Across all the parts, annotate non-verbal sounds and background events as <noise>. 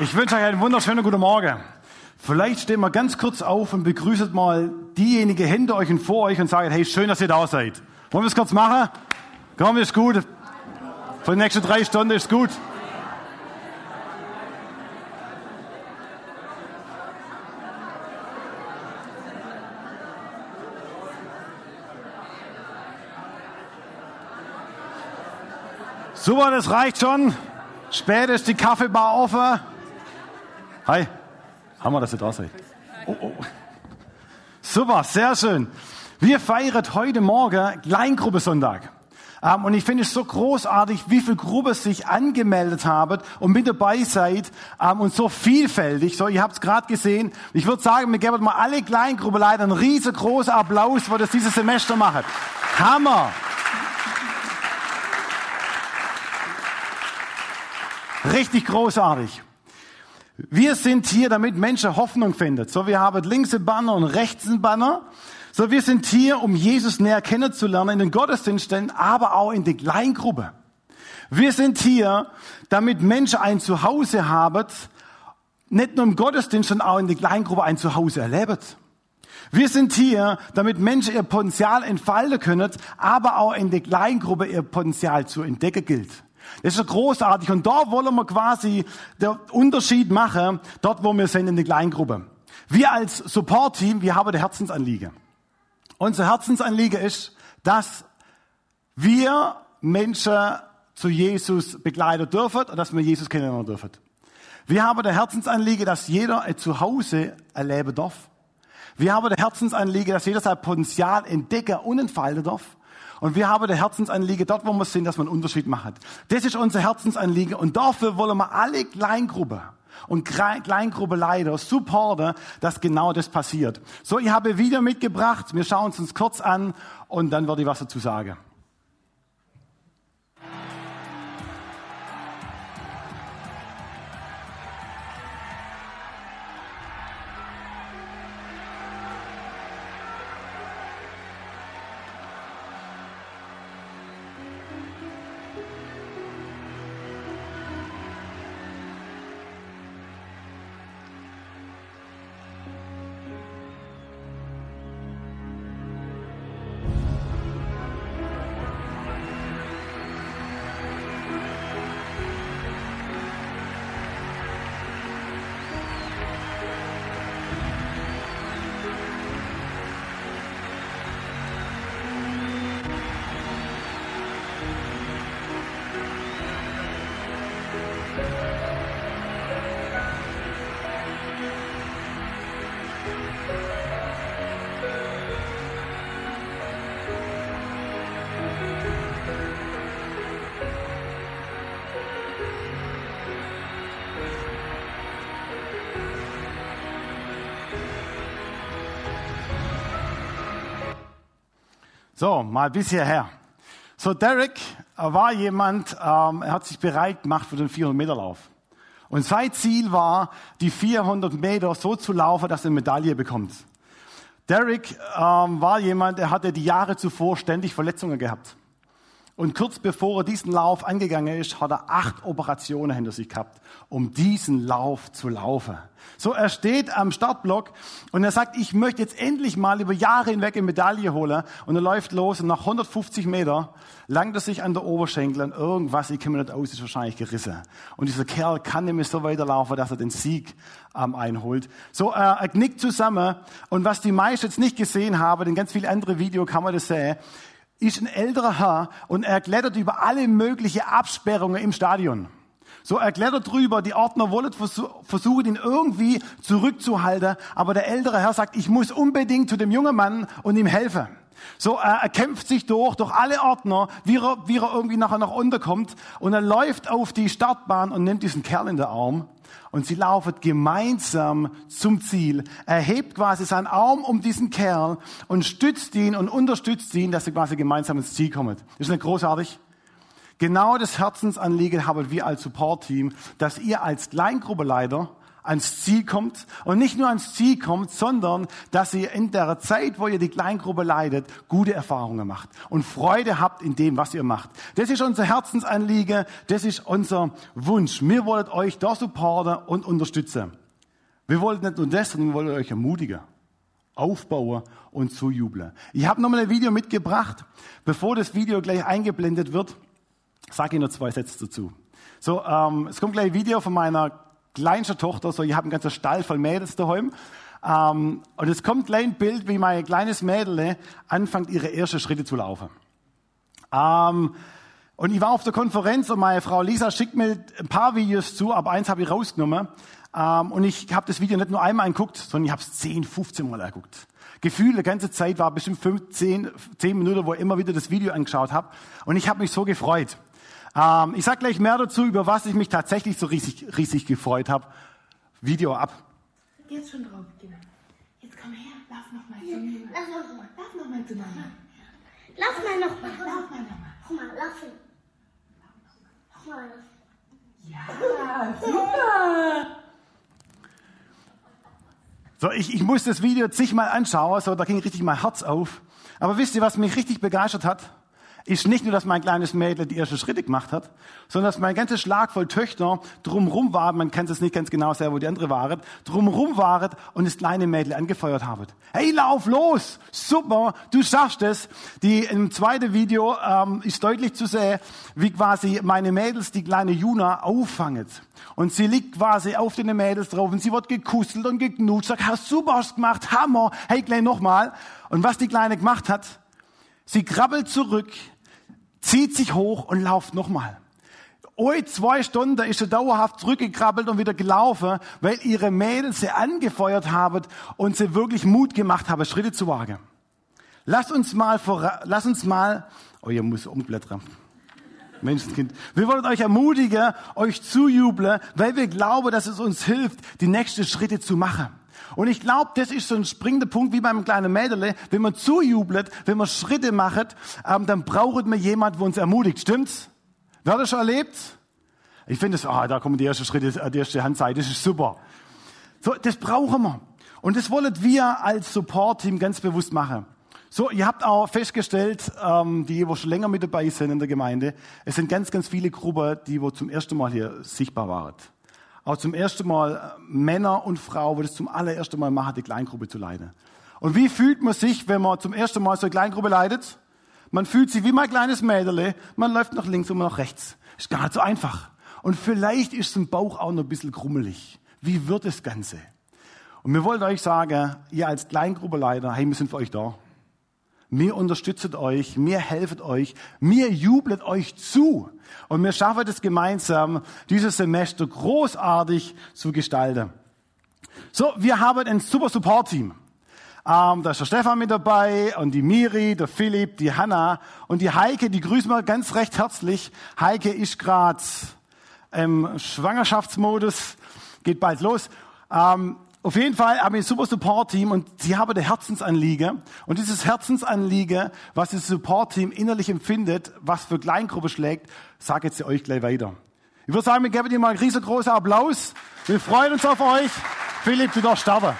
Ich wünsche euch einen wunderschönen guten Morgen. Vielleicht stehen wir ganz kurz auf und begrüßt mal diejenigen hinter euch und vor euch und sagen, hey, schön, dass ihr da seid. Wollen wir es kurz machen? Komm, ist gut. Für die nächsten drei Stunden ist gut. Super, das reicht schon. Später ist die Kaffeebar offen. Hi, wir, dass ihr da seid? Oh, oh. Super, sehr schön. Wir feiern heute Morgen Kleingruppe Sonntag. Ähm, und ich finde es so großartig, wie viele Gruppen sich angemeldet haben und mit dabei seid ähm, und so vielfältig. So, ihr habt es gerade gesehen. Ich würde sagen, wir geben mal alle Kleingruppeleiter einen riesengroßen Applaus, wo das dieses Semester machen. Hammer! Richtig großartig. Wir sind hier, damit Menschen Hoffnung finden. So, wir haben links ein Banner und rechts ein Banner. So, wir sind hier, um Jesus näher kennenzulernen in den Gottesdiensten, aber auch in der Kleingruppe. Wir sind hier, damit Menschen ein Zuhause haben, nicht nur im Gottesdienst, sondern auch in der Kleingruppe ein Zuhause erleben. Wir sind hier, damit Menschen ihr Potenzial entfalten können, aber auch in der Kleingruppe ihr Potenzial zu entdecken gilt. Das ist ja großartig. Und da wollen wir quasi den Unterschied machen, dort wo wir sind in der Kleingruppe. Wir als Support-Team, wir haben der Herzensanliege. Unser Herzensanliege ist, dass wir Menschen zu Jesus begleiten dürfen und dass wir Jesus kennenlernen dürfen. Wir haben der Herzensanliege, dass jeder ein Zuhause erleben darf. Wir haben der Herzensanliege, dass jeder sein Potenzial entdecken und entfalten darf. Und wir haben der Herzensanliege, dort wo wir sind, dass man einen Unterschied macht. Das ist unser Herzensanliege und dafür wollen wir alle Kleingruppen und Kleingruppe Leiter supporten, dass genau das passiert. So, ich habe wieder mitgebracht, wir schauen es uns kurz an und dann werde ich was dazu sagen. So, mal bis hierher. So, Derek war jemand, ähm, er hat sich bereit gemacht für den 400-Meter-Lauf. Und sein Ziel war, die 400 Meter so zu laufen, dass er eine Medaille bekommt. Derek ähm, war jemand, der hatte die Jahre zuvor ständig Verletzungen gehabt. Und kurz bevor er diesen Lauf angegangen ist, hat er acht Operationen hinter sich gehabt, um diesen Lauf zu laufen. So, er steht am Startblock und er sagt, ich möchte jetzt endlich mal über Jahre hinweg eine Medaille holen. Und er läuft los und nach 150 Meter langt er sich an der Oberschenkel und irgendwas, ich kenne mir nicht aus, ist wahrscheinlich gerissen. Und dieser Kerl kann nämlich so weiterlaufen, dass er den Sieg ähm, einholt. So, äh, er knickt zusammen und was die meisten jetzt nicht gesehen haben, in ganz viele andere Videos kann man das sehen, ist ein älterer Herr und er klettert über alle möglichen Absperrungen im Stadion. So, er klettert drüber, die Ordner wollen versuchen, ihn irgendwie zurückzuhalten, aber der ältere Herr sagt, ich muss unbedingt zu dem jungen Mann und ihm helfen. So, er, er kämpft sich durch, durch alle Ordner, wie er, wie er irgendwie nachher nach unten kommt und er läuft auf die Startbahn und nimmt diesen Kerl in den Arm und sie laufen gemeinsam zum Ziel. Er hebt quasi seinen Arm um diesen Kerl und stützt ihn und unterstützt ihn, dass sie quasi gemeinsam ins Ziel kommen. Ist nicht großartig? Genau das Herzensanliegen haben wir als Support-Team, dass ihr als Kleingruppeleiter ans Ziel kommt und nicht nur ans Ziel kommt, sondern dass ihr in der Zeit, wo ihr die Kleingruppe leidet, gute Erfahrungen macht und Freude habt in dem, was ihr macht. Das ist unser Herzensanliege, das ist unser Wunsch. Wir wollen euch da supporten und unterstützen. Wir wollen nicht nur das, sondern wir wollen euch ermutigen, aufbauen und zujubeln. Ich habe nochmal ein Video mitgebracht. Bevor das Video gleich eingeblendet wird, sage ich noch zwei Sätze dazu. So, ähm, es kommt gleich ein Video von meiner kleinsten Tochter. So, ich habe einen ganzen Stall voll Mädels daheim. Ähm, und es kommt gleich ein Bild, wie mein kleines Mädel anfängt, ihre ersten Schritte zu laufen. Ähm, und ich war auf der Konferenz und meine Frau Lisa schickt mir ein paar Videos zu, aber eins habe ich rausgenommen. Ähm, und ich habe das Video nicht nur einmal angeguckt, sondern ich habe es 10, 15 Mal angeguckt. Gefühl, die ganze Zeit war bestimmt 15, 10 Minuten, wo ich immer wieder das Video angeschaut habe. Und ich habe mich so gefreut. Ähm, ich sage gleich mehr dazu, über was ich mich tatsächlich so riesig, riesig gefreut habe. Video ab. Jetzt schon drauf, genau. Jetzt komm her, lauf noch mal zu mir. Lauf noch mal. Lauf noch mal zu Mama. Lauf mal noch mal. Lauf mal noch mal. Guck mal, lauf. Guck mal, lauf. Ja, super. So, ich, ich muss das Video zigmal anschauen, so, da ging richtig mein Herz auf. Aber wisst ihr, was mich richtig begeistert hat? Ist nicht nur, dass mein kleines Mädel die ersten Schritte gemacht hat, sondern dass mein ganzes Schlag voll Töchter drumrum waren, man kennt es nicht ganz genau sehr, wo die andere waren, drumrum waren und das kleine Mädel angefeuert haben. Hey, lauf los! Super, du schaffst es. Die, Im zweiten Video ähm, ist deutlich zu sehen, wie quasi meine Mädels die kleine Juna auffangen. Und sie liegt quasi auf den Mädels drauf und sie wird gekusselt und geknutscht, sagt, hast super hast gemacht, Hammer, hey, gleich nochmal. Und was die Kleine gemacht hat, sie krabbelt zurück, zieht sich hoch und lauft nochmal. Oi, zwei Stunden ist sie dauerhaft zurückgekrabbelt und wieder gelaufen, weil ihre Mädels sie angefeuert haben und sie wirklich Mut gemacht haben, Schritte zu wagen. Lass uns mal, vor, lass uns mal, oh, ihr muss umblättern. Menschenskind. Wir wollen euch ermutigen, euch zujubeln, weil wir glauben, dass es uns hilft, die nächsten Schritte zu machen. Und ich glaube, das ist so ein springender Punkt wie beim kleinen Mädel. Wenn man zujubelt, wenn man Schritte macht, ähm, dann braucht man jemand, der uns ermutigt. Stimmt's? Wer hat das schon erlebt? Ich finde es, ah, da kommen die ersten Schritte, äh, die erste Handzeit, das ist super. So, das brauchen wir. Und das wollen wir als Support-Team ganz bewusst machen. So, ihr habt auch festgestellt, ähm, die, wo schon länger mit dabei sind in der Gemeinde, es sind ganz, ganz viele Gruppen, die wo zum ersten Mal hier sichtbar waren. Auch zum ersten Mal äh, Männer und Frauen, wo das zum allerersten Mal machen, die Kleingruppe zu leiten. Und wie fühlt man sich, wenn man zum ersten Mal so eine Kleingruppe leitet? Man fühlt sich wie mein kleines Mädel, man läuft nach links und nach rechts. Ist gar nicht so einfach. Und vielleicht ist im Bauch auch noch ein bisschen krummelig. Wie wird das Ganze? Und wir wollen euch sagen, ihr als Kleingruppenleiter, hey, wir sind für euch da. Wir unterstützen euch, wir helfen euch, wir jubeln euch zu. Und wir schaffen es gemeinsam, dieses Semester großartig zu gestalten. So, wir haben ein super Support-Team. Ähm, da ist der Stefan mit dabei und die Miri, der Philipp, die Hanna und die Heike, die grüßen wir ganz recht herzlich. Heike ist gerade im Schwangerschaftsmodus, geht bald los. Ähm, auf jeden Fall haben wir ein super Support-Team und sie haben der Herzensanliege. Und dieses Herzensanliege, was das Support-Team innerlich empfindet, was für Kleingruppe schlägt, sage jetzt euch gleich weiter. Ich würde sagen, wir geben dir mal einen riesengroßen Applaus. Wir freuen uns auf euch. Philipp, du darfst starten.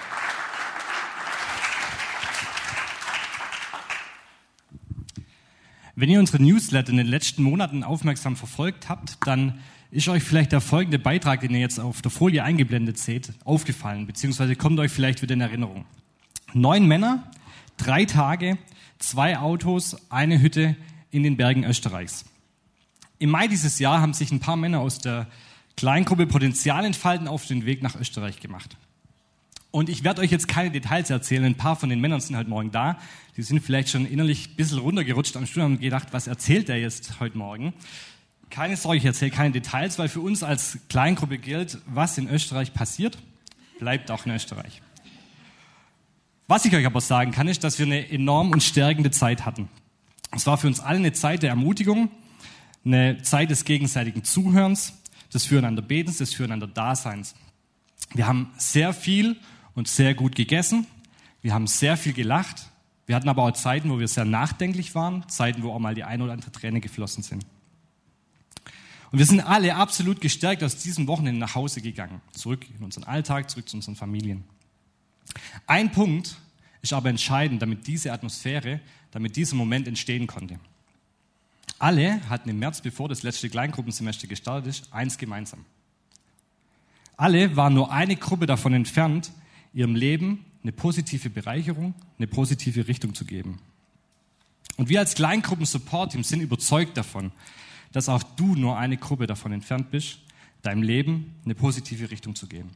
Wenn ihr unsere Newsletter in den letzten Monaten aufmerksam verfolgt habt, dann ist euch vielleicht der folgende Beitrag, den ihr jetzt auf der Folie eingeblendet seht, aufgefallen, beziehungsweise kommt euch vielleicht wieder in Erinnerung. Neun Männer, drei Tage, zwei Autos, eine Hütte in den Bergen Österreichs. Im Mai dieses Jahr haben sich ein paar Männer aus der Kleingruppe Potenzial entfalten auf den Weg nach Österreich gemacht. Und ich werde euch jetzt keine Details erzählen. Ein paar von den Männern sind halt morgen da. Die sind vielleicht schon innerlich ein bisschen runtergerutscht am Stuhl und haben gedacht, was erzählt der jetzt heute Morgen? Keine Sorge, ich erzähle keine Details, weil für uns als Kleingruppe gilt, was in Österreich passiert, bleibt auch in Österreich. Was ich euch aber sagen kann, ist, dass wir eine enorm und stärkende Zeit hatten. Es war für uns alle eine Zeit der Ermutigung, eine Zeit des gegenseitigen Zuhörens, des Füreinander Betens, des Füreinander Daseins. Wir haben sehr viel und sehr gut gegessen. Wir haben sehr viel gelacht. Wir hatten aber auch Zeiten, wo wir sehr nachdenklich waren, Zeiten, wo auch mal die eine oder andere Träne geflossen sind. Und wir sind alle absolut gestärkt aus diesem Wochenende nach Hause gegangen. Zurück in unseren Alltag, zurück zu unseren Familien. Ein Punkt ist aber entscheidend, damit diese Atmosphäre, damit dieser Moment entstehen konnte. Alle hatten im März, bevor das letzte Kleingruppensemester gestartet ist, eins gemeinsam. Alle waren nur eine Gruppe davon entfernt, ihrem Leben eine positive Bereicherung, eine positive Richtung zu geben. Und wir als Kleingruppen-Support-Team sind überzeugt davon, dass auch du nur eine Gruppe davon entfernt bist, deinem Leben eine positive Richtung zu geben.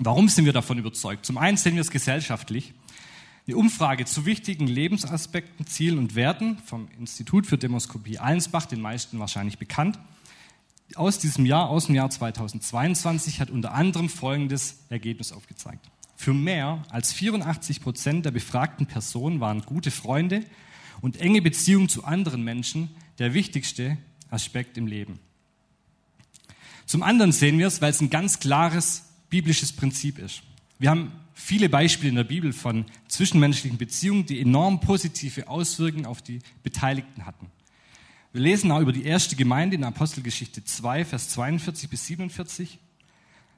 Warum sind wir davon überzeugt? Zum einen sehen wir es gesellschaftlich. Die Umfrage zu wichtigen Lebensaspekten, Zielen und Werten vom Institut für Demoskopie Allensbach, den meisten wahrscheinlich bekannt, aus diesem Jahr, aus dem Jahr 2022, hat unter anderem folgendes Ergebnis aufgezeigt. Für mehr als 84 Prozent der befragten Personen waren gute Freunde und enge Beziehungen zu anderen Menschen der wichtigste Aspekt im Leben. Zum anderen sehen wir es, weil es ein ganz klares biblisches Prinzip ist. Wir haben viele Beispiele in der Bibel von zwischenmenschlichen Beziehungen, die enorm positive Auswirkungen auf die Beteiligten hatten. Wir lesen auch über die erste Gemeinde in Apostelgeschichte 2, Vers 42 bis 47.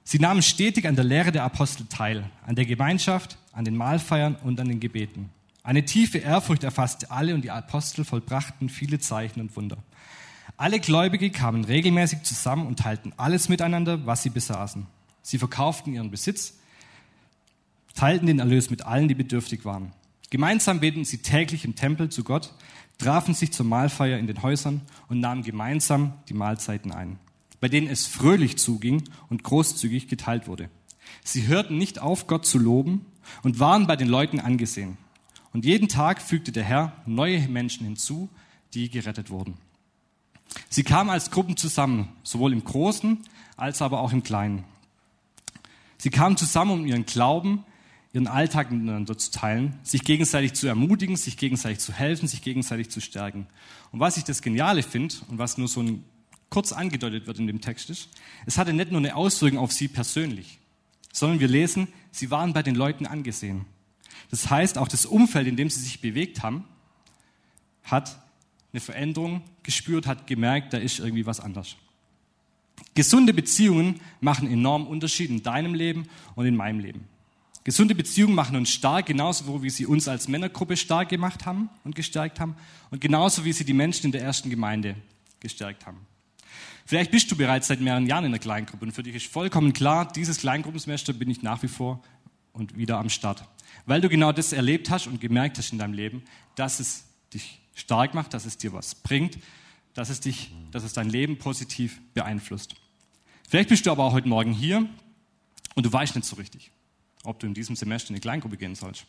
Sie nahmen stetig an der Lehre der Apostel teil, an der Gemeinschaft, an den Mahlfeiern und an den Gebeten. Eine tiefe Ehrfurcht erfasste alle und die Apostel vollbrachten viele Zeichen und Wunder. Alle Gläubige kamen regelmäßig zusammen und teilten alles miteinander, was sie besaßen. Sie verkauften ihren Besitz, teilten den Erlös mit allen, die bedürftig waren. Gemeinsam beteten sie täglich im Tempel zu Gott, trafen sich zur Mahlfeier in den Häusern und nahmen gemeinsam die Mahlzeiten ein, bei denen es fröhlich zuging und großzügig geteilt wurde. Sie hörten nicht auf, Gott zu loben und waren bei den Leuten angesehen. Und jeden Tag fügte der Herr neue Menschen hinzu, die gerettet wurden. Sie kamen als Gruppen zusammen, sowohl im Großen als aber auch im Kleinen. Sie kamen zusammen, um ihren Glauben, ihren Alltag miteinander zu teilen, sich gegenseitig zu ermutigen, sich gegenseitig zu helfen, sich gegenseitig zu stärken. Und was ich das Geniale finde und was nur so ein, kurz angedeutet wird in dem Text ist, es hatte nicht nur eine Auswirkung auf sie persönlich, sondern wir lesen, sie waren bei den Leuten angesehen. Das heißt, auch das Umfeld, in dem sie sich bewegt haben, hat eine Veränderung gespürt, hat gemerkt, da ist irgendwie was anders. Gesunde Beziehungen machen enormen Unterschied in deinem Leben und in meinem Leben. Gesunde Beziehungen machen uns stark, genauso wie sie uns als Männergruppe stark gemacht haben und gestärkt haben und genauso wie sie die Menschen in der ersten Gemeinde gestärkt haben. Vielleicht bist du bereits seit mehreren Jahren in einer Kleingruppe und für dich ist vollkommen klar, dieses Kleingruppensemester bin ich nach wie vor und wieder am Start. Weil du genau das erlebt hast und gemerkt hast in deinem Leben, dass es dich stark macht, dass es dir was bringt, dass es dich, dass es dein Leben positiv beeinflusst. Vielleicht bist du aber auch heute Morgen hier und du weißt nicht so richtig, ob du in diesem Semester in eine Kleingruppe gehen sollst.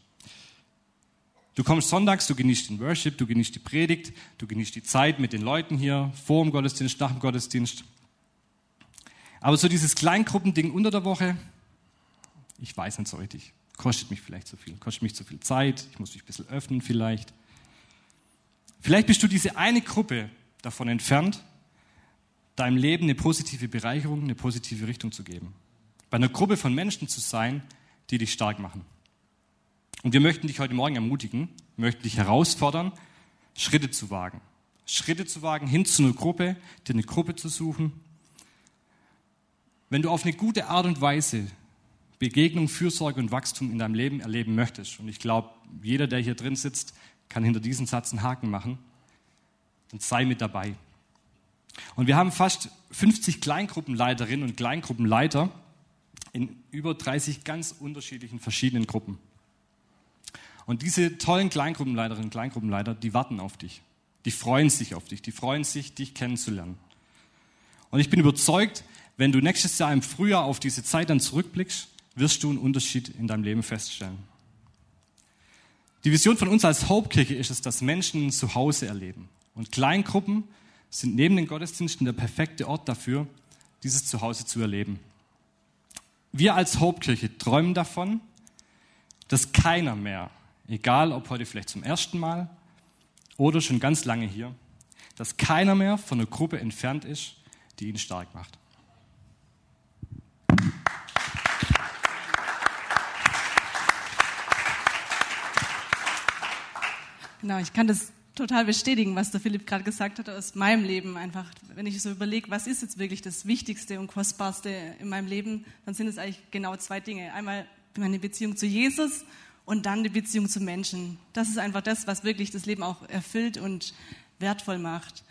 Du kommst sonntags, du genießt den Worship, du genießt die Predigt, du genießt die Zeit mit den Leuten hier, vor dem Gottesdienst, nach dem Gottesdienst. Aber so dieses Kleingruppending unter der Woche, ich weiß nicht so richtig. Kostet mich vielleicht zu viel, kostet mich zu viel Zeit, ich muss mich ein bisschen öffnen vielleicht. Vielleicht bist du diese eine Gruppe davon entfernt, deinem Leben eine positive Bereicherung, eine positive Richtung zu geben. Bei einer Gruppe von Menschen zu sein, die dich stark machen. Und wir möchten dich heute Morgen ermutigen, möchten dich herausfordern, Schritte zu wagen. Schritte zu wagen, hin zu einer Gruppe, dir eine Gruppe zu suchen. Wenn du auf eine gute Art und Weise Begegnung, Fürsorge und Wachstum in deinem Leben erleben möchtest, und ich glaube, jeder, der hier drin sitzt, kann hinter diesen Satz einen Haken machen, dann sei mit dabei. Und wir haben fast 50 Kleingruppenleiterinnen und Kleingruppenleiter in über 30 ganz unterschiedlichen verschiedenen Gruppen. Und diese tollen Kleingruppenleiterinnen und Kleingruppenleiter, die warten auf dich. Die freuen sich auf dich. Die freuen sich, dich kennenzulernen. Und ich bin überzeugt, wenn du nächstes Jahr im Frühjahr auf diese Zeit dann zurückblickst, wirst du einen Unterschied in deinem Leben feststellen. Die Vision von uns als Hauptkirche ist es, dass Menschen ein Zuhause erleben. Und Kleingruppen sind neben den Gottesdiensten der perfekte Ort dafür, dieses Zuhause zu erleben. Wir als Hauptkirche träumen davon, dass keiner mehr, egal ob heute vielleicht zum ersten Mal oder schon ganz lange hier, dass keiner mehr von einer Gruppe entfernt ist, die ihn stark macht. Genau, ich kann das total bestätigen, was der Philipp gerade gesagt hat aus meinem Leben. Einfach, wenn ich so überlege, was ist jetzt wirklich das Wichtigste und Kostbarste in meinem Leben, dann sind es eigentlich genau zwei Dinge. Einmal meine Beziehung zu Jesus und dann die Beziehung zu Menschen. Das ist einfach das, was wirklich das Leben auch erfüllt und wertvoll macht.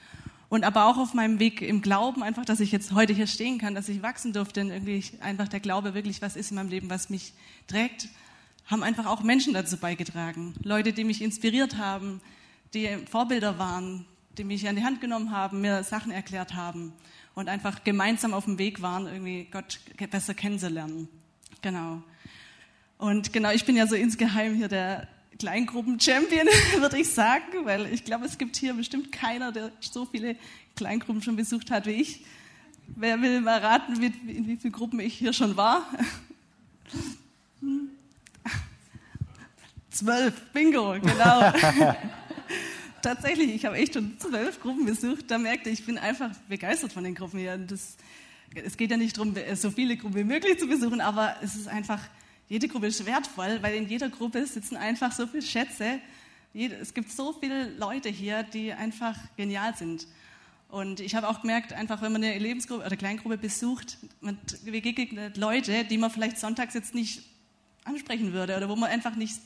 Und aber auch auf meinem Weg im Glauben, einfach, dass ich jetzt heute hier stehen kann, dass ich wachsen durfte und irgendwie einfach der Glaube wirklich was ist in meinem Leben, was mich trägt, haben einfach auch Menschen dazu beigetragen. Leute, die mich inspiriert haben, die Vorbilder waren, die mich an die Hand genommen haben, mir Sachen erklärt haben und einfach gemeinsam auf dem Weg waren, irgendwie Gott besser kennenzulernen. Genau. Und genau, ich bin ja so insgeheim hier der Kleingruppen-Champion, <laughs> würde ich sagen, weil ich glaube, es gibt hier bestimmt keiner, der so viele Kleingruppen schon besucht hat wie ich. Wer will mal raten, in wie vielen Gruppen ich hier schon war? <laughs> Zwölf, Bingo, genau. <laughs> Tatsächlich, ich habe echt schon zwölf Gruppen besucht. Da merkte ich, ich bin einfach begeistert von den Gruppen hier. Das, es geht ja nicht darum, so viele Gruppen wie möglich zu besuchen, aber es ist einfach, jede Gruppe ist wertvoll, weil in jeder Gruppe sitzen einfach so viele Schätze. Es gibt so viele Leute hier, die einfach genial sind. Und ich habe auch gemerkt, einfach wenn man eine Lebensgruppe oder Kleingruppe besucht, man begegnet Leute, die man vielleicht sonntags jetzt nicht ansprechen würde oder wo man einfach nicht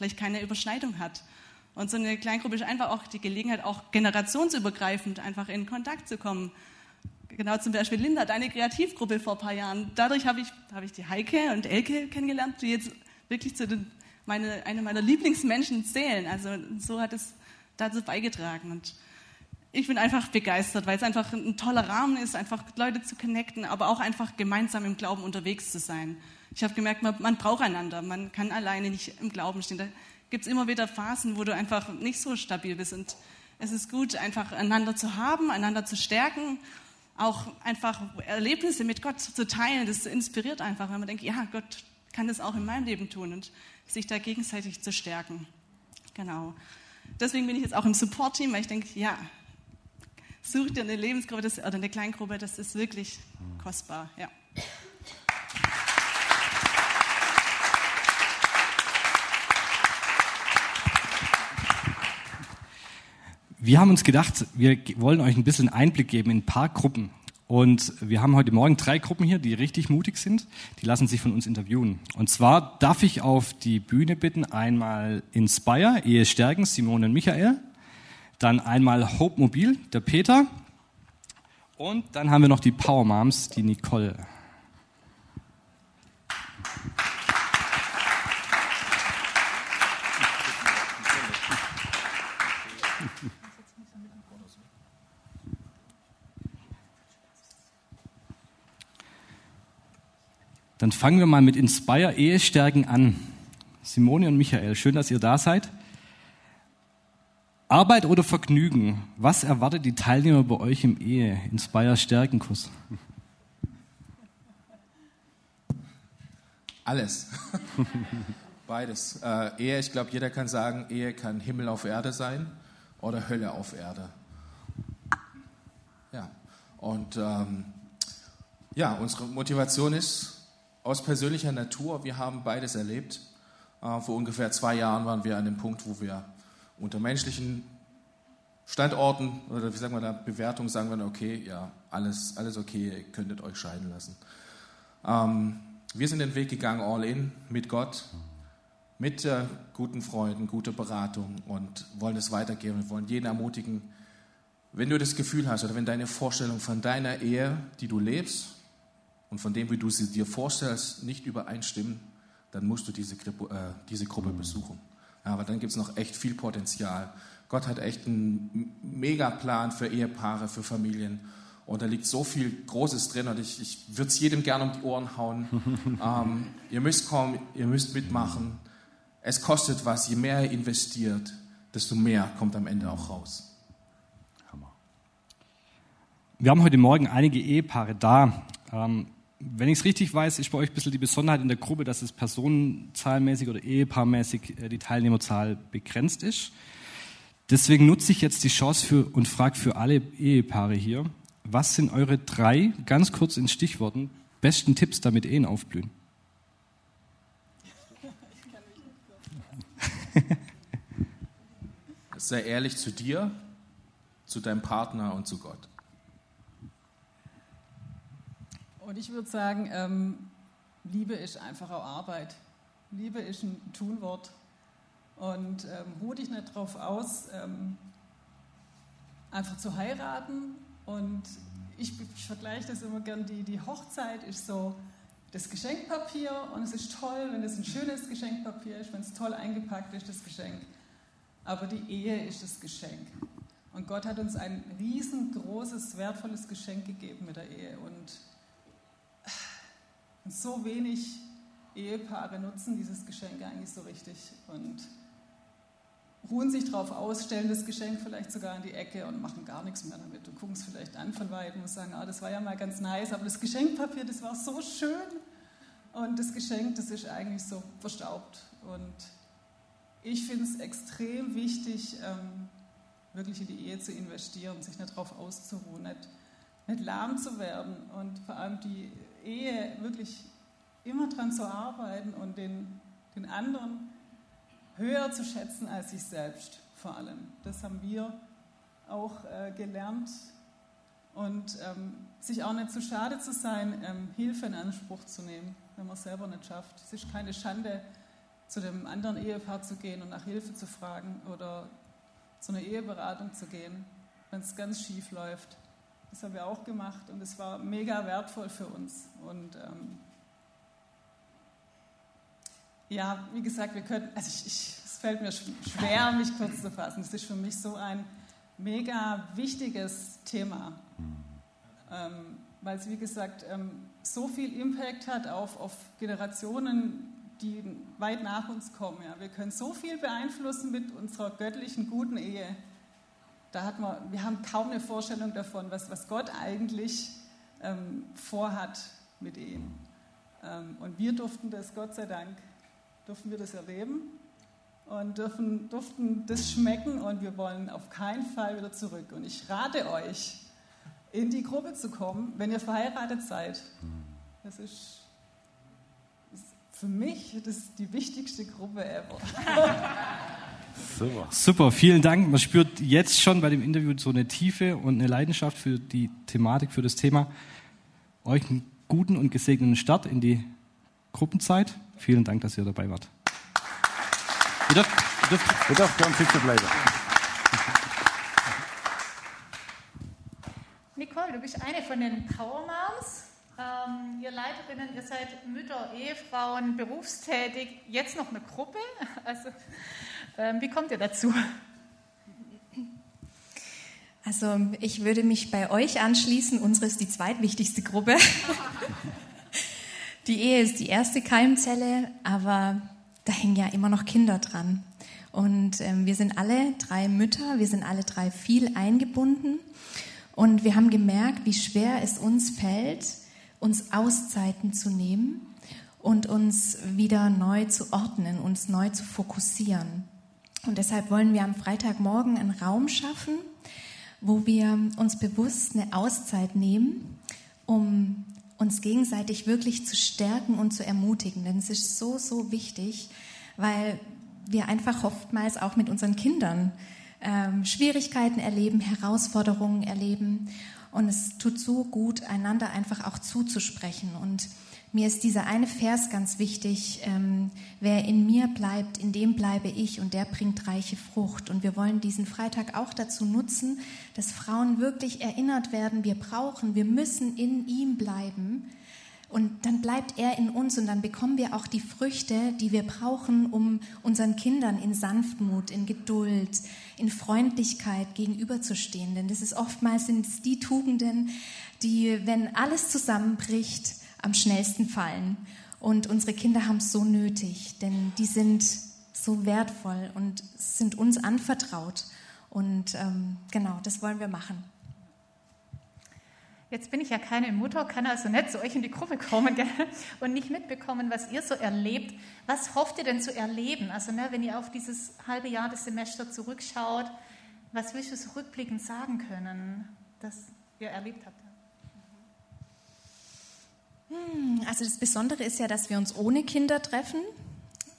vielleicht keine Überschneidung hat. Und so eine Kleingruppe ist einfach auch die Gelegenheit, auch generationsübergreifend einfach in Kontakt zu kommen. Genau zum Beispiel Linda, deine Kreativgruppe vor ein paar Jahren. Dadurch habe ich, habe ich die Heike und Elke kennengelernt, die jetzt wirklich zu den, meine, eine meiner Lieblingsmenschen zählen. Also so hat es dazu beigetragen. Und ich bin einfach begeistert, weil es einfach ein toller Rahmen ist, einfach Leute zu connecten, aber auch einfach gemeinsam im Glauben unterwegs zu sein. Ich habe gemerkt, man, man, braucht einander. Man kann alleine nicht im Glauben stehen. Da gibt es immer wieder Phasen, wo du einfach nicht so stabil bist. Und es ist gut, einfach einander zu haben, einander zu stärken, auch einfach Erlebnisse mit Gott zu teilen. Das inspiriert einfach, wenn man denkt, ja, Gott kann das auch in meinem Leben tun und sich da gegenseitig zu stärken. Genau. Deswegen bin ich jetzt auch im Support-Team, weil ich denke, ja, such dir eine Lebensgruppe das, oder eine Kleingruppe, das ist wirklich kostbar. Ja. Wir haben uns gedacht, wir wollen euch ein bisschen Einblick geben in ein paar Gruppen. Und wir haben heute Morgen drei Gruppen hier, die richtig mutig sind. Die lassen sich von uns interviewen. Und zwar darf ich auf die Bühne bitten einmal Inspire, Ehe stärken, Simone und Michael. Dann einmal Hope Mobil, der Peter. Und dann haben wir noch die Power Moms, die Nicole. Dann fangen wir mal mit Inspire Ehestärken an. Simone und Michael, schön, dass ihr da seid. Arbeit oder Vergnügen? Was erwartet die Teilnehmer bei euch im Ehe? Inspire Stärkenkurs. Alles. <laughs> Beides. Äh, Ehe, ich glaube, jeder kann sagen, Ehe kann Himmel auf Erde sein oder Hölle auf Erde. Ja. Und ähm, ja, unsere Motivation ist, aus persönlicher Natur. Wir haben beides erlebt. Äh, vor ungefähr zwei Jahren waren wir an dem Punkt, wo wir unter menschlichen Standorten oder wie sagen wir da, Bewertung sagen wir, okay, ja, alles, alles okay, ihr könntet euch scheiden lassen. Ähm, wir sind den Weg gegangen, all in, mit Gott, mit äh, guten Freunden, guter Beratung und wollen es weitergeben. Wir wollen jeden ermutigen, wenn du das Gefühl hast oder wenn deine Vorstellung von deiner Ehe, die du lebst, und von dem, wie du sie dir vorstellst, nicht übereinstimmen, dann musst du diese, Gruppe, äh, diese Gruppe besuchen. Ja, aber dann gibt es noch echt viel Potenzial. Gott hat echt einen Megaplan für Ehepaare, für Familien. Und da liegt so viel Großes drin und ich, ich würde es jedem gerne um die Ohren hauen. <laughs> ähm, ihr müsst kommen, ihr müsst mitmachen. Es kostet was. Je mehr ihr investiert, desto mehr kommt am Ende auch raus. Hammer. Wir haben heute Morgen einige Ehepaare da. Ähm, wenn ich es richtig weiß, ist bei euch ein bisschen die Besonderheit in der Gruppe, dass es personenzahlmäßig oder ehepaarmäßig äh, die Teilnehmerzahl begrenzt ist. Deswegen nutze ich jetzt die Chance für, und frage für alle Ehepaare hier, was sind eure drei, ganz kurz in Stichworten, besten Tipps, damit Ehen aufblühen? sei ehrlich zu dir, zu deinem Partner und zu Gott. Und ich würde sagen, ähm, Liebe ist einfach auch Arbeit. Liebe ist ein Tunwort. Und ähm, ruh dich nicht darauf aus, ähm, einfach zu heiraten. Und ich, ich vergleiche das immer gern, die, die Hochzeit ist so das Geschenkpapier und es ist toll, wenn es ein schönes Geschenkpapier ist, wenn es toll eingepackt ist, das Geschenk. Aber die Ehe ist das Geschenk. Und Gott hat uns ein riesengroßes, wertvolles Geschenk gegeben mit der Ehe. Und, und so wenig Ehepaare nutzen dieses Geschenk eigentlich so richtig und ruhen sich darauf aus, stellen das Geschenk vielleicht sogar in die Ecke und machen gar nichts mehr damit und gucken es vielleicht an von weitem und sagen, ah, das war ja mal ganz nice, aber das Geschenkpapier, das war so schön und das Geschenk, das ist eigentlich so verstaubt. Und ich finde es extrem wichtig, ähm, wirklich in die Ehe zu investieren, sich nicht darauf auszuruhen, nicht, nicht lahm zu werden und vor allem die Ehe wirklich immer daran zu arbeiten und den, den anderen höher zu schätzen als sich selbst vor allem. Das haben wir auch äh, gelernt und ähm, sich auch nicht zu schade zu sein, ähm, Hilfe in Anspruch zu nehmen, wenn man es selber nicht schafft. Es ist keine Schande, zu dem anderen Ehepaar zu gehen und nach Hilfe zu fragen oder zu einer Eheberatung zu gehen, wenn es ganz schief läuft. Das haben wir auch gemacht und es war mega wertvoll für uns. Und ähm, ja, wie gesagt, wir können, also ich, ich, es fällt mir schwer, mich kurz zu fassen. Es ist für mich so ein mega wichtiges Thema, ähm, weil es, wie gesagt, ähm, so viel Impact hat auf, auf Generationen, die weit nach uns kommen. Ja. Wir können so viel beeinflussen mit unserer göttlichen, guten Ehe. Da hat man, wir haben kaum eine Vorstellung davon, was, was Gott eigentlich ähm, vorhat mit Ehen. Ähm, und wir durften das, Gott sei Dank, durften wir das erleben und dürfen, durften das schmecken und wir wollen auf keinen Fall wieder zurück. Und ich rate euch, in die Gruppe zu kommen, wenn ihr verheiratet seid. Das ist, für mich das die wichtigste Gruppe ever. <laughs> Super. Super, vielen Dank. Man spürt jetzt schon bei dem Interview so eine Tiefe und eine Leidenschaft für die Thematik, für das Thema. Euch einen guten und gesegneten Start in die Gruppenzeit. Vielen Dank, dass ihr dabei wart. Ihr dürft, ihr dürft, ihr dürft ganz sitzen bleiben. Nicole, du bist eine von den Power Moms. Ähm, ihr Leiterinnen, ihr seid Mütter, Ehefrauen, berufstätig, jetzt noch eine Gruppe. Also, wie kommt ihr dazu? Also ich würde mich bei euch anschließen. Unsere ist die zweitwichtigste Gruppe. <laughs> Die Ehe ist die erste Keimzelle, aber da hängen ja immer noch Kinder dran. Und ähm, wir sind alle drei Mütter, wir sind alle drei viel eingebunden. Und wir haben gemerkt, wie schwer es uns fällt, uns Auszeiten zu nehmen und uns wieder neu zu ordnen, uns neu zu fokussieren. Und deshalb wollen wir am Freitagmorgen einen Raum schaffen, wo wir uns bewusst eine Auszeit nehmen, um uns gegenseitig wirklich zu stärken und zu ermutigen. Denn es ist so, so wichtig, weil wir einfach oftmals auch mit unseren Kindern ähm, Schwierigkeiten erleben, Herausforderungen erleben. Und es tut so gut, einander einfach auch zuzusprechen. Und mir ist dieser eine Vers ganz wichtig, ähm, wer in mir bleibt, in dem bleibe ich und der bringt reiche Frucht. Und wir wollen diesen Freitag auch dazu nutzen, dass Frauen wirklich erinnert werden, wir brauchen, wir müssen in ihm bleiben. Und dann bleibt er in uns und dann bekommen wir auch die Früchte, die wir brauchen, um unseren Kindern in Sanftmut, in Geduld, in Freundlichkeit gegenüberzustehen. Denn das ist oftmals sind die Tugenden, die, wenn alles zusammenbricht, am schnellsten fallen. Und unsere Kinder haben es so nötig, denn die sind so wertvoll und sind uns anvertraut. Und ähm, genau, das wollen wir machen. Jetzt bin ich ja keine Mutter, kann also nicht zu euch in die Gruppe kommen gell? und nicht mitbekommen, was ihr so erlebt. Was hofft ihr denn zu erleben? Also ne, wenn ihr auf dieses halbe Jahr des Semesters zurückschaut, was willst du so rückblickend sagen können, dass ihr erlebt habt? Hm, also das Besondere ist ja, dass wir uns ohne Kinder treffen.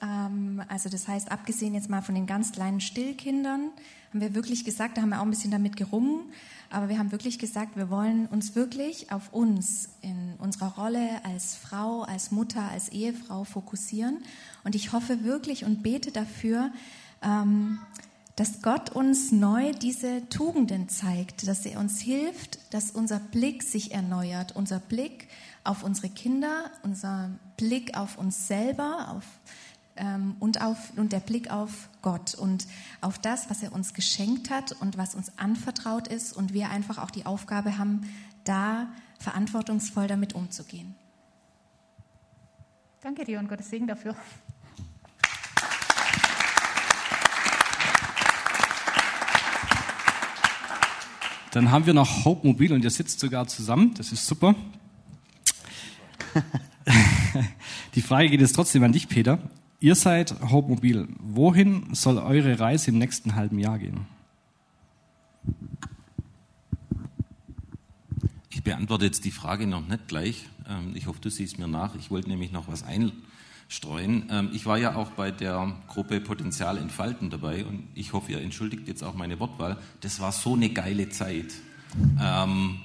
Ähm, also das heißt, abgesehen jetzt mal von den ganz kleinen Stillkindern, haben wir wirklich gesagt, da haben wir auch ein bisschen damit gerungen, aber wir haben wirklich gesagt, wir wollen uns wirklich auf uns in unserer Rolle als Frau, als Mutter, als Ehefrau fokussieren. Und ich hoffe wirklich und bete dafür, ähm, dass Gott uns neu diese Tugenden zeigt, dass er uns hilft, dass unser Blick sich erneuert, unser Blick auf unsere Kinder, unser Blick auf uns selber auf, ähm, und, auf, und der Blick auf Gott und auf das, was er uns geschenkt hat und was uns anvertraut ist und wir einfach auch die Aufgabe haben, da verantwortungsvoll damit umzugehen. Danke dir und Gottes Segen dafür. Dann haben wir noch Hope Mobil und ihr sitzt sogar zusammen. Das ist super. <laughs> Die Frage geht jetzt trotzdem an dich, Peter. Ihr seid Hope Mobil. Wohin soll eure Reise im nächsten halben Jahr gehen? Ich beantworte jetzt die Frage noch nicht gleich. Ähm, ich hoffe, du siehst mir nach. Ich wollte nämlich noch was einstreuen. Ähm, ich war ja auch bei der Gruppe Potenzial entfalten dabei und ich hoffe, ihr entschuldigt jetzt auch meine Wortwahl. Das war so eine geile Zeit. Ähm,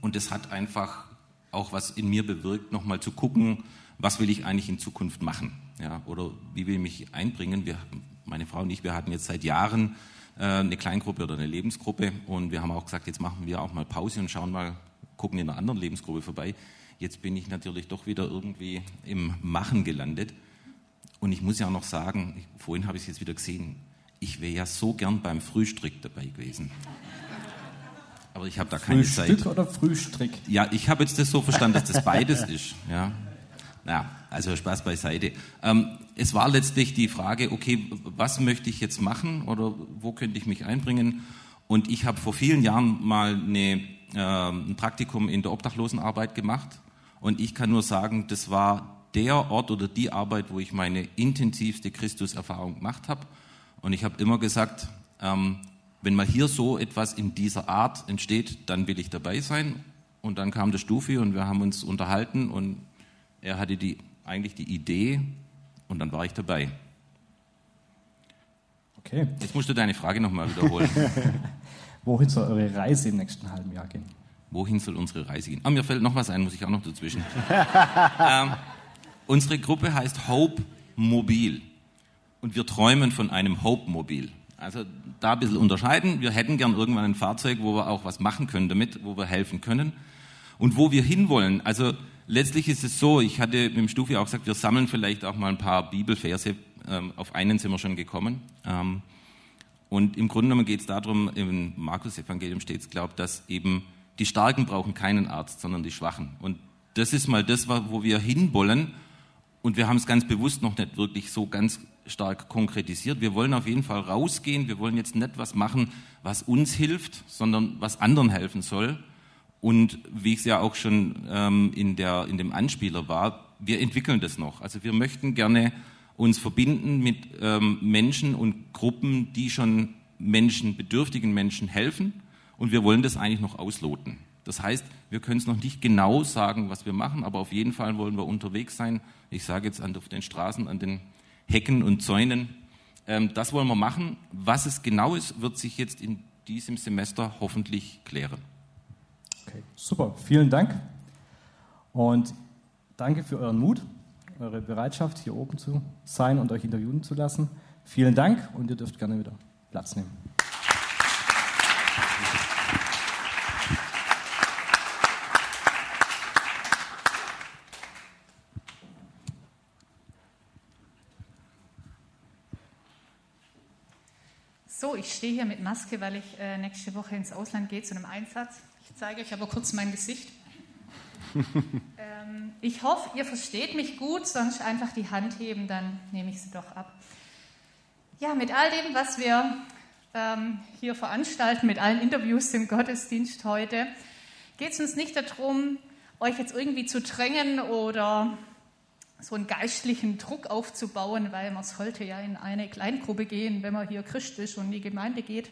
und es hat einfach auch was in mir bewirkt, nochmal zu gucken, was will ich eigentlich in Zukunft machen? Ja, oder wie will ich mich einbringen? Wir, meine Frau und ich, wir hatten jetzt seit Jahren äh, eine Kleingruppe oder eine Lebensgruppe und wir haben auch gesagt, jetzt machen wir auch mal Pause und schauen mal, gucken in einer anderen Lebensgruppe vorbei. Jetzt bin ich natürlich doch wieder irgendwie im Machen gelandet. Und ich muss ja auch noch sagen, ich, vorhin habe ich es jetzt wieder gesehen, ich wäre ja so gern beim Frühstück dabei gewesen. Aber ich habe da keine Frühstück Zeit. Frühstück oder Frühstück? Ja, ich habe jetzt das so verstanden, dass das beides ist. Ja. Na, also Spaß beiseite. Ähm, es war letztlich die Frage, okay, was möchte ich jetzt machen oder wo könnte ich mich einbringen? Und ich habe vor vielen Jahren mal eine, äh, ein Praktikum in der Obdachlosenarbeit gemacht. Und ich kann nur sagen, das war der Ort oder die Arbeit, wo ich meine intensivste Christuserfahrung gemacht habe. Und ich habe immer gesagt, ähm, wenn mal hier so etwas in dieser Art entsteht, dann will ich dabei sein. Und dann kam der Stufi und wir haben uns unterhalten und er hatte die, eigentlich die Idee und dann war ich dabei. Okay. Jetzt musst du deine Frage nochmal wiederholen. <laughs> Wohin soll eure Reise im nächsten halben Jahr gehen? Wohin soll unsere Reise gehen? Ah, mir fällt noch was ein, muss ich auch noch dazwischen. <laughs> ähm, unsere Gruppe heißt Hope Mobil und wir träumen von einem Hope Mobil. Also da ein bisschen unterscheiden. Wir hätten gern irgendwann ein Fahrzeug, wo wir auch was machen können damit, wo wir helfen können und wo wir hinwollen. Also letztlich ist es so, ich hatte mit dem Stufi auch gesagt, wir sammeln vielleicht auch mal ein paar Bibelverse. Ähm, auf einen sind wir schon gekommen. Ähm, und im Grunde genommen geht es darum, im Markus-Evangelium steht es, glaubt, dass eben die Starken brauchen keinen Arzt, sondern die Schwachen. Und das ist mal das, wo wir hinwollen. Und wir haben es ganz bewusst noch nicht wirklich so ganz stark konkretisiert. Wir wollen auf jeden Fall rausgehen. Wir wollen jetzt nicht was machen, was uns hilft, sondern was anderen helfen soll. Und wie ich es ja auch schon ähm, in, der, in dem Anspieler war, wir entwickeln das noch. Also wir möchten gerne uns verbinden mit ähm, Menschen und Gruppen, die schon Menschen, bedürftigen Menschen helfen. Und wir wollen das eigentlich noch ausloten. Das heißt, wir können es noch nicht genau sagen, was wir machen, aber auf jeden Fall wollen wir unterwegs sein. Ich sage jetzt an, auf den Straßen, an den Hecken und Zäunen. Ähm, das wollen wir machen. Was es genau ist, wird sich jetzt in diesem Semester hoffentlich klären. Okay, super. Vielen Dank. Und danke für euren Mut, eure Bereitschaft, hier oben zu sein und euch interviewen zu lassen. Vielen Dank und ihr dürft gerne wieder Platz nehmen. So, ich stehe hier mit Maske, weil ich äh, nächste Woche ins Ausland gehe zu einem Einsatz. Ich zeige euch aber kurz mein Gesicht. <laughs> ähm, ich hoffe, ihr versteht mich gut, sonst einfach die Hand heben, dann nehme ich sie doch ab. Ja, mit all dem, was wir ähm, hier veranstalten, mit allen Interviews im Gottesdienst heute, geht es uns nicht darum, euch jetzt irgendwie zu drängen oder so einen geistlichen Druck aufzubauen, weil man sollte ja in eine Kleingruppe gehen, wenn man hier Christ ist und in die Gemeinde geht.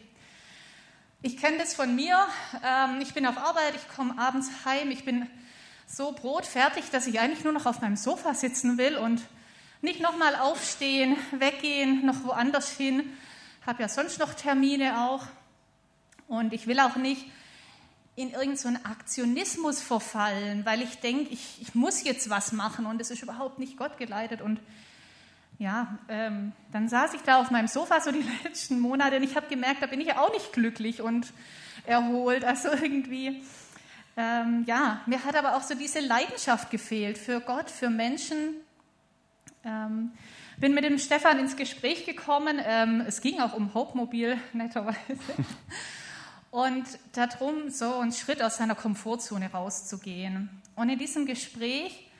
Ich kenne das von mir. Ähm, ich bin auf Arbeit, ich komme abends heim, ich bin so brotfertig, dass ich eigentlich nur noch auf meinem Sofa sitzen will und Nicht nochmal aufstehen, weggehen, noch woanders hin. Habe ja sonst noch Termine auch. Und ich will auch nicht in irgendeinen so Aktionismus verfallen, weil ich denke, ich, ich muss jetzt was machen und es ist überhaupt nicht Gott geleitet. Und ja, ähm, dann saß ich da auf meinem Sofa so die <laughs> letzten Monate und ich habe gemerkt, da bin ich ja auch nicht glücklich und erholt. Also irgendwie, ähm, ja, mir hat aber auch so diese Leidenschaft gefehlt für Gott, für Menschen. Ähm, bin mit dem Stefan ins Gespräch gekommen. Ähm, es ging auch um Hope Mobil, <laughs> netterweise. Und darum, so einen Schritt aus seiner Komfortzone rauszugehen. Und in diesem Gespräch,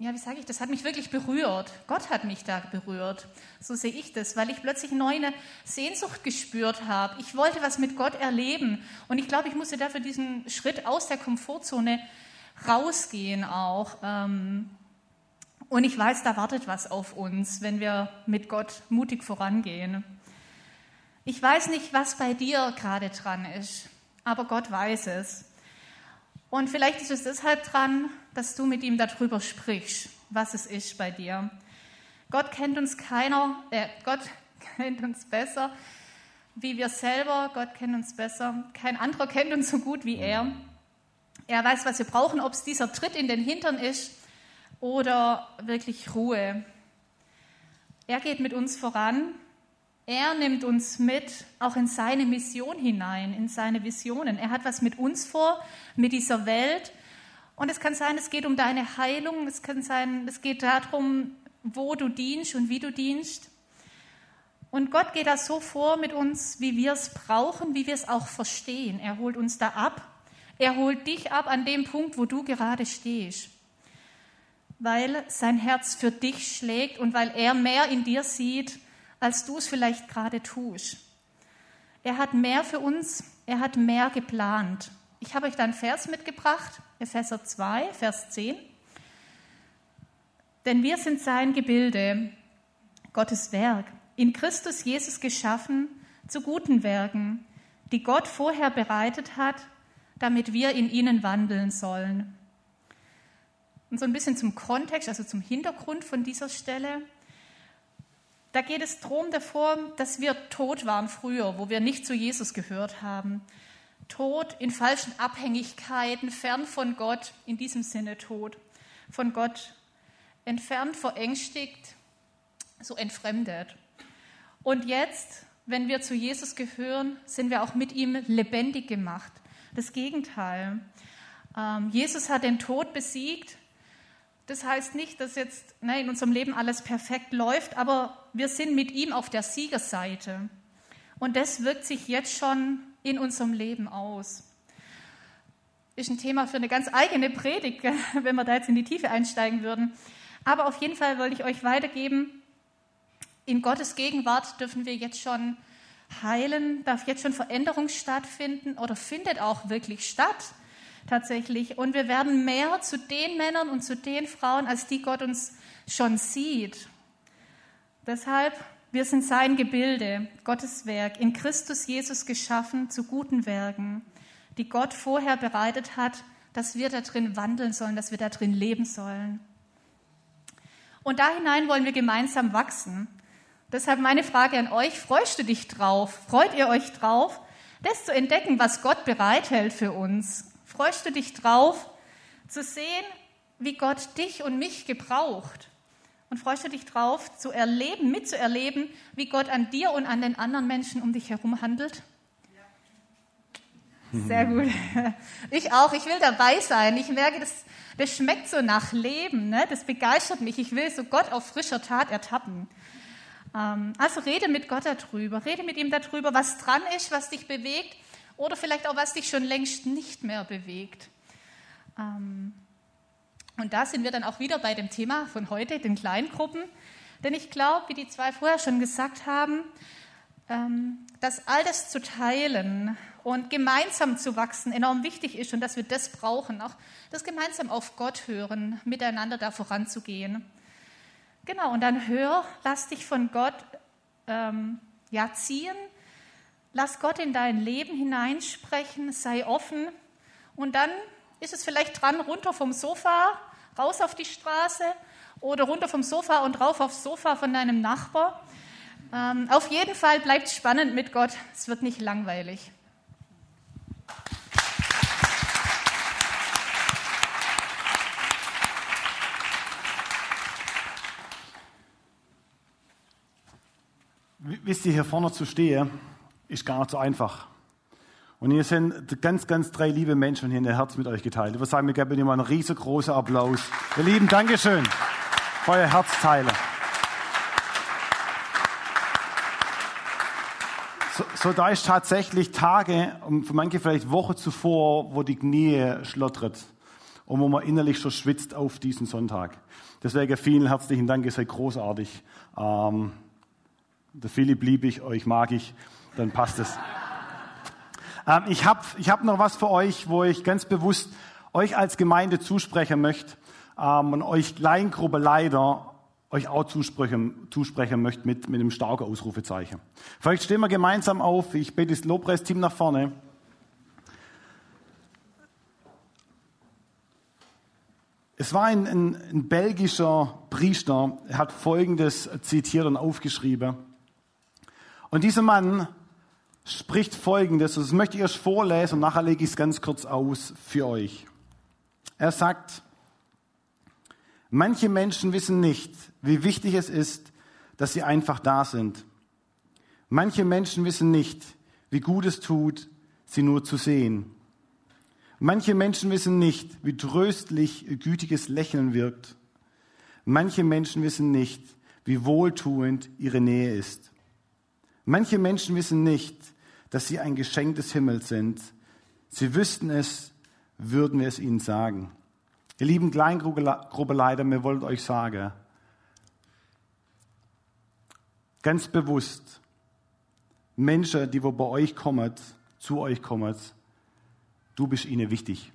ja, wie sage ich, das hat mich wirklich berührt. Gott hat mich da berührt. So sehe ich das, weil ich plötzlich neue Sehnsucht gespürt habe. Ich wollte was mit Gott erleben. Und ich glaube, ich musste dafür diesen Schritt aus der Komfortzone rausgehen auch. Ähm, und ich weiß, da wartet was auf uns, wenn wir mit Gott mutig vorangehen. Ich weiß nicht, was bei dir gerade dran ist, aber Gott weiß es. Und vielleicht ist es deshalb dran, dass du mit ihm darüber sprichst, was es ist bei dir. Gott kennt uns keiner, äh, Gott <laughs> kennt uns besser wie wir selber. Gott kennt uns besser. Kein anderer kennt uns so gut wie er. Er weiß, was wir brauchen, ob es dieser Tritt in den Hintern ist oder wirklich Ruhe. Er geht mit uns voran er nimmt uns mit, auch in seine Mission hinein, in seine Visionen. Er hat was mit uns vor, mit dieser Welt. Und es kann sein, es geht um deine Heilung, es kann sein, es geht darum, wo du dienst und wie du dienst. Und Gott geht da so vor mit uns, wie wir es brauchen, wie wir es auch verstehen. Er holt uns da ab. Er holt dich ab an dem Punkt, wo du gerade stehst. Weil sein Herz für dich schlägt und weil er mehr in dir sieht, als du es vielleicht gerade tust. Er hat mehr für uns, er hat mehr geplant. Ich habe euch da einen Vers mitgebracht, Epheser 2, Vers 10. Denn wir sind sein Gebilde, Gottes Werk, in Christus Jesus geschaffen zu guten Werken, die Gott vorher bereitet hat, damit wir in ihnen wandeln sollen. Und so ein bisschen zum Kontext, also zum Hintergrund von dieser Stelle. Da geht es darum davor, dass wir tot waren früher, wo wir nicht zu Jesus gehört haben. Tod in falschen Abhängigkeiten, fern von Gott, in diesem Sinne tot, von Gott entfernt, verängstigt, so entfremdet. Und jetzt, wenn wir zu Jesus gehören, sind wir auch mit ihm lebendig gemacht. Das Gegenteil. Ähm, Jesus hat den Tod besiegt, das heißt nicht, dass jetzt ne, in unserem Leben alles perfekt läuft, aber wir sind mit ihm auf der Siegerseite. Und das wirkt sich jetzt schon in unserem Leben aus. Ist ein Thema für eine ganz eigene Predigt, <laughs> wenn wir da jetzt in die Tiefe einsteigen würden. Aber auf jeden Fall wollte ich euch weitergeben, in Gottes Gegenwart dürfen wir jetzt schon heilen, darf jetzt schon Veränderung stattfinden oder findet auch wirklich statt tatsächlich. Und wir werden mehr zu den Männern und zu den Frauen, als die Gott uns schon sieht. Deshalb, wir sind sein Gebilde, Gottes Werk, in Christus Jesus geschaffen zu guten Werken, die Gott vorher bereitet hat, dass wir da drin wandeln sollen, dass wir da drin leben sollen. Und da hinein wollen wir gemeinsam wachsen. Deshalb meine Frage an euch, freust du dich drauf? Freut ihr euch drauf, das zu entdecken, was Gott bereithält für uns? Freust du dich drauf, zu sehen, wie Gott dich und mich gebraucht? Und freust du dich drauf, zu erleben, mitzuerleben, wie Gott an dir und an den anderen Menschen um dich herum handelt? Sehr gut. <laughs> Ich auch. Ich will dabei sein. Ich merke, das, das schmeckt so nach Leben. Ne? Das begeistert mich. Ich will so Gott auf frischer Tat ertappen. Ähm, also rede mit Gott darüber. Rede mit ihm darüber, was dran ist, was dich bewegt oder vielleicht auch, was dich schon längst nicht mehr bewegt. Ähm, und da sind wir dann auch wieder bei dem Thema von heute, den Kleingruppen. Denn ich glaube, wie die zwei vorher schon gesagt haben, ähm, dass all das zu teilen und gemeinsam zu wachsen enorm wichtig ist und dass wir das brauchen, auch das gemeinsam auf Gott hören, miteinander da voranzugehen. Genau, und dann hör, lass dich von Gott ähm, ja, ziehen Lass Gott in dein Leben hineinsprechen, sei offen und dann ist es vielleicht dran, runter vom Sofa, raus auf die Straße oder runter vom Sofa und drauf aufs Sofa von deinem Nachbar. Ähm, auf jeden Fall bleibt spannend mit Gott. Es wird nicht langweilig. Wisst ihr, hier vorne zu stehen, ist gar nicht so einfach. Und hier sind ganz, ganz drei liebe Menschen hier in der Herz mit euch geteilt. Ich würde sagen, wir geben ihnen mal einen riesengroßen Applaus. Ihr Lieben, Dankeschön für euer Herzteile. So, so, da ist tatsächlich Tage, für manche vielleicht Woche zuvor, wo die Knie schlottert und wo man innerlich schon schwitzt auf diesen Sonntag. Deswegen vielen herzlichen Dank, ihr seid großartig. Ähm, der Philipp liebe ich, euch mag ich, dann passt es. Ähm, ich habe ich hab noch was für euch, wo ich ganz bewusst euch als Gemeinde zusprechen möchte ähm, und euch Kleingruppe leider euch auch zusprechen, zusprechen möchte mit, mit einem starken Ausrufezeichen. Vielleicht stehen wir gemeinsam auf. Ich bete das Lobpreisteam nach vorne. Es war ein, ein, ein belgischer Priester, er hat Folgendes zitiert und aufgeschrieben. Und dieser Mann spricht Folgendes, das möchte ich erst vorlesen und nachher lege ich es ganz kurz aus für euch. Er sagt, manche Menschen wissen nicht, wie wichtig es ist, dass sie einfach da sind. Manche Menschen wissen nicht, wie gut es tut, sie nur zu sehen. Manche Menschen wissen nicht, wie tröstlich gütiges Lächeln wirkt. Manche Menschen wissen nicht, wie wohltuend ihre Nähe ist. Manche Menschen wissen nicht, dass sie ein Geschenk des Himmels sind. Sie wüssten es, würden wir es ihnen sagen. Ihr lieben Kleingruppeleiter, wir wollen euch sagen, ganz bewusst, Menschen, die wo bei euch kommen, zu euch kommen, du bist ihnen wichtig.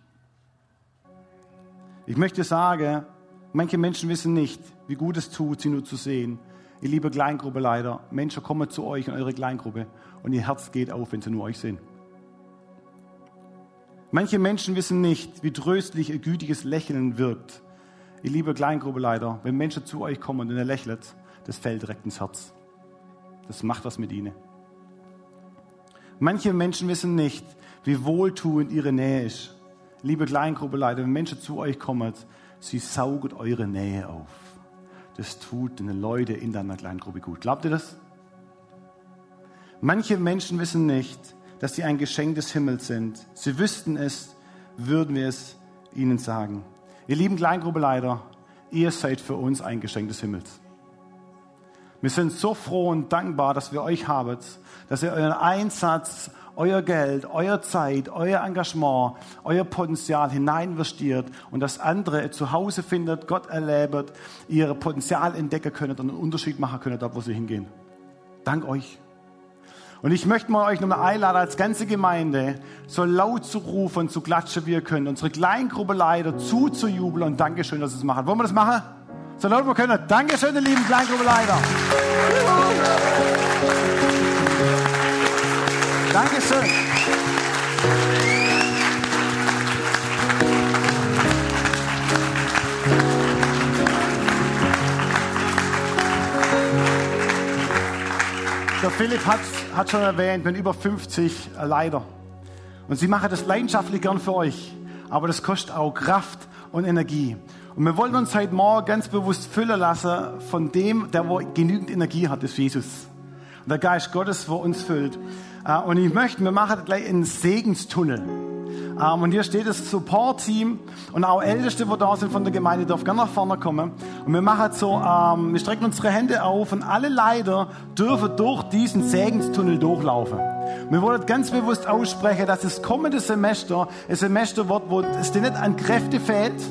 Ich möchte sagen, manche Menschen wissen nicht, wie gut es tut, sie nur zu sehen. Ihr liebe Kleingruppeleiter, Menschen kommen zu euch in eure Kleingruppe und ihr Herz geht auf, wenn sie nur euch sehen. Manche Menschen wissen nicht, wie tröstlich ihr gütiges Lächeln wirkt. Ihr liebe Kleingruppeleiter, wenn Menschen zu euch kommen und ihr lächelt, das fällt direkt ins Herz. Das macht was mit ihnen. Manche Menschen wissen nicht, wie wohltuend ihre Nähe ist. Liebe Kleingruppeleiter, wenn Menschen zu euch kommen, sie saugen eure Nähe auf. Das tut den Leuten in deiner Kleingruppe gut. Glaubt ihr das? Manche Menschen wissen nicht, dass sie ein Geschenk des Himmels sind. Sie wüssten es, würden wir es ihnen sagen. Ihr lieben Kleingruppeleiter, ihr seid für uns ein Geschenk des Himmels. Wir sind so froh und dankbar, dass wir euch habt, dass ihr euren Einsatz, euer Geld, euer Zeit, euer Engagement, euer Potenzial hineininvestiert und das andere zu Hause findet, Gott erlebt, ihr Potenzial entdecken könnt und einen Unterschied machen könnt, dort wo sie hingehen. Dank euch. Und ich möchte mal euch nochmal einladen, als ganze Gemeinde so laut zu rufen, zu klatschen, wie ihr könnt. Unsere Kleingruppe leider zuzujubeln und Dankeschön, dass ihr es machen. Wollen wir das machen? So laut wir können. Dankeschön, ihr lieben Kleingruppe leider. Dankeschön. Philipp hat, hat schon erwähnt, bin über 50 äh, leider. Und sie machen das leidenschaftlich gern für euch. Aber das kostet auch Kraft und Energie. Und wir wollen uns heute Morgen ganz bewusst füllen lassen von dem, der wo genügend Energie hat, ist Jesus. Und der Geist Gottes, wo uns füllt. Äh, und ich möchte, wir machen gleich einen Segenstunnel. Ähm, und hier steht das Support-Team und auch Älteste, die da sind von der Gemeinde, dürfen gerne nach vorne kommen. Und wir machen so, ähm, wir strecken unsere Hände auf und alle Leiter dürfen durch diesen Segenstunnel durchlaufen. Wir wollen ganz bewusst aussprechen, dass das kommende Semester ein Semester wird, wo es dir nicht an Kräfte fehlt,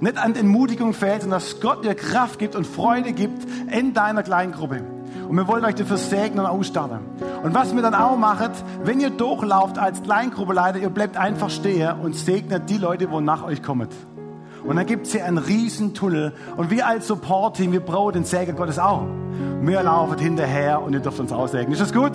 nicht an Entmutigung fehlt, sondern dass Gott dir Kraft gibt und Freude gibt in deiner Kleingruppe. Und wir wollen euch dafür segnen und ausstatten. Und was wir dann auch machen, wenn ihr durchlauft als Kleingruppeleiter, ihr bleibt einfach stehen und segnet die Leute, die nach euch kommen. Und dann gibt es hier einen riesen Tunnel. Und wir als Support-Team, wir brauchen den Segen Gottes auch. Wir laufen hinterher und ihr dürft uns aussegnen. Ist das gut?